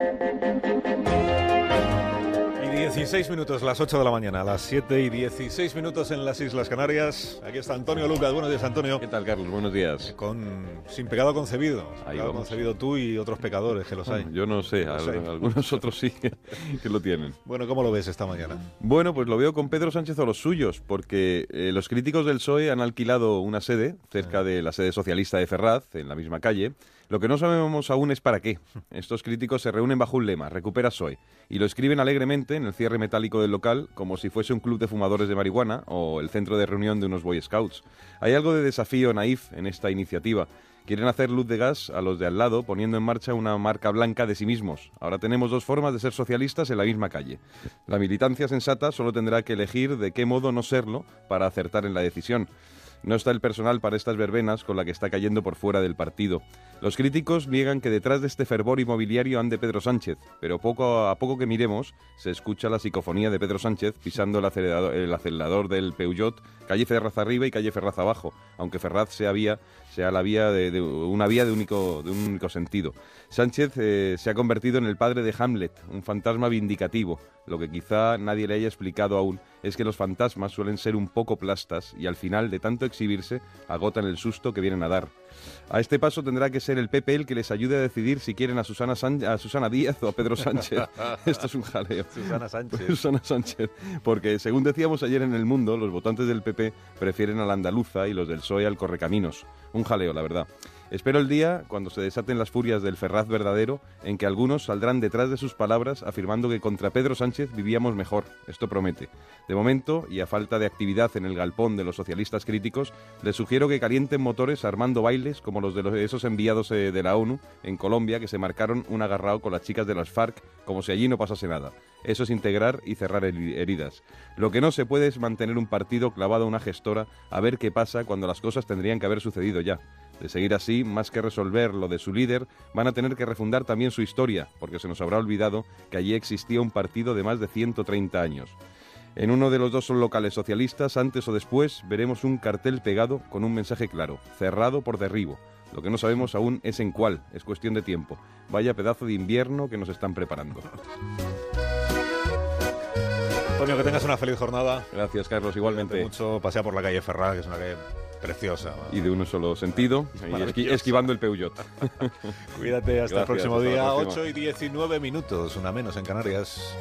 Thank you. 16 minutos, las 8 de la mañana, las 7 y 16 minutos en las Islas Canarias. Aquí está Antonio Lucas. Buenos días, Antonio. ¿Qué tal, Carlos? Buenos días. Con, sin pecado concebido. Sin Ahí pecado vamos. concebido tú y otros pecadores que los hay. Yo no sé, al- hay. algunos otros sí que, que lo tienen. Bueno, ¿cómo lo ves esta mañana? Bueno, pues lo veo con Pedro Sánchez o los suyos, porque eh, los críticos del PSOE han alquilado una sede cerca de la sede socialista de Ferraz, en la misma calle. Lo que no sabemos aún es para qué. Estos críticos se reúnen bajo un lema, recupera PSOE, y lo escriben alegremente en el cierre metálico del local, como si fuese un club de fumadores de marihuana o el centro de reunión de unos Boy Scouts. Hay algo de desafío naif en esta iniciativa. Quieren hacer luz de gas a los de al lado poniendo en marcha una marca blanca de sí mismos. Ahora tenemos dos formas de ser socialistas en la misma calle. La militancia sensata solo tendrá que elegir de qué modo no serlo para acertar en la decisión. No está el personal para estas verbenas con la que está cayendo por fuera del partido. Los críticos niegan que detrás de este fervor inmobiliario ande Pedro Sánchez, pero poco a poco que miremos se escucha la psicofonía de Pedro Sánchez pisando el acelerador, el acelerador del Peugeot, calle Ferraz arriba y calle Ferraz abajo, aunque Ferraz sea vía sea la vía de, de una vía de único de un único sentido. Sánchez eh, se ha convertido en el padre de Hamlet, un fantasma vindicativo. Lo que quizá nadie le haya explicado aún es que los fantasmas suelen ser un poco plastas y al final de tanto exhibirse agotan el susto que vienen a dar. A este paso tendrá que ser el PP el que les ayude a decidir si quieren a Susana, San- a Susana Díaz o a Pedro Sánchez. Esto es un jaleo. Susana Sánchez. Susana Sánchez. Porque, según decíamos ayer en El Mundo, los votantes del PP prefieren a la andaluza y los del PSOE al correcaminos. Un jaleo, la verdad. Espero el día, cuando se desaten las furias del Ferraz verdadero, en que algunos saldrán detrás de sus palabras afirmando que contra Pedro Sánchez vivíamos mejor. Esto promete. De momento, y a falta de actividad en el galpón de los socialistas críticos, les sugiero que calienten motores armando bailes como los de esos enviados eh, de la ONU en Colombia que se marcaron un agarrao con las chicas de las FARC como si allí no pasase nada. Eso es integrar y cerrar heri- heridas. Lo que no se puede es mantener un partido clavado a una gestora a ver qué pasa cuando las cosas tendrían que haber sucedido ya. De seguir así, más que resolver lo de su líder, van a tener que refundar también su historia, porque se nos habrá olvidado que allí existía un partido de más de 130 años. En uno de los dos locales socialistas, antes o después, veremos un cartel pegado con un mensaje claro, cerrado por derribo. Lo que no sabemos aún es en cuál, es cuestión de tiempo. Vaya pedazo de invierno que nos están preparando. Antonio, que tengas una feliz jornada. Gracias, Carlos, Cuídate igualmente. mucho. Pasea por la calle Ferraz, que es una calle preciosa. Y de un solo sentido, y esquivando el Peugeot. Cuídate, hasta el próximo día. próxima. 8 y 19 minutos, una menos en Canarias.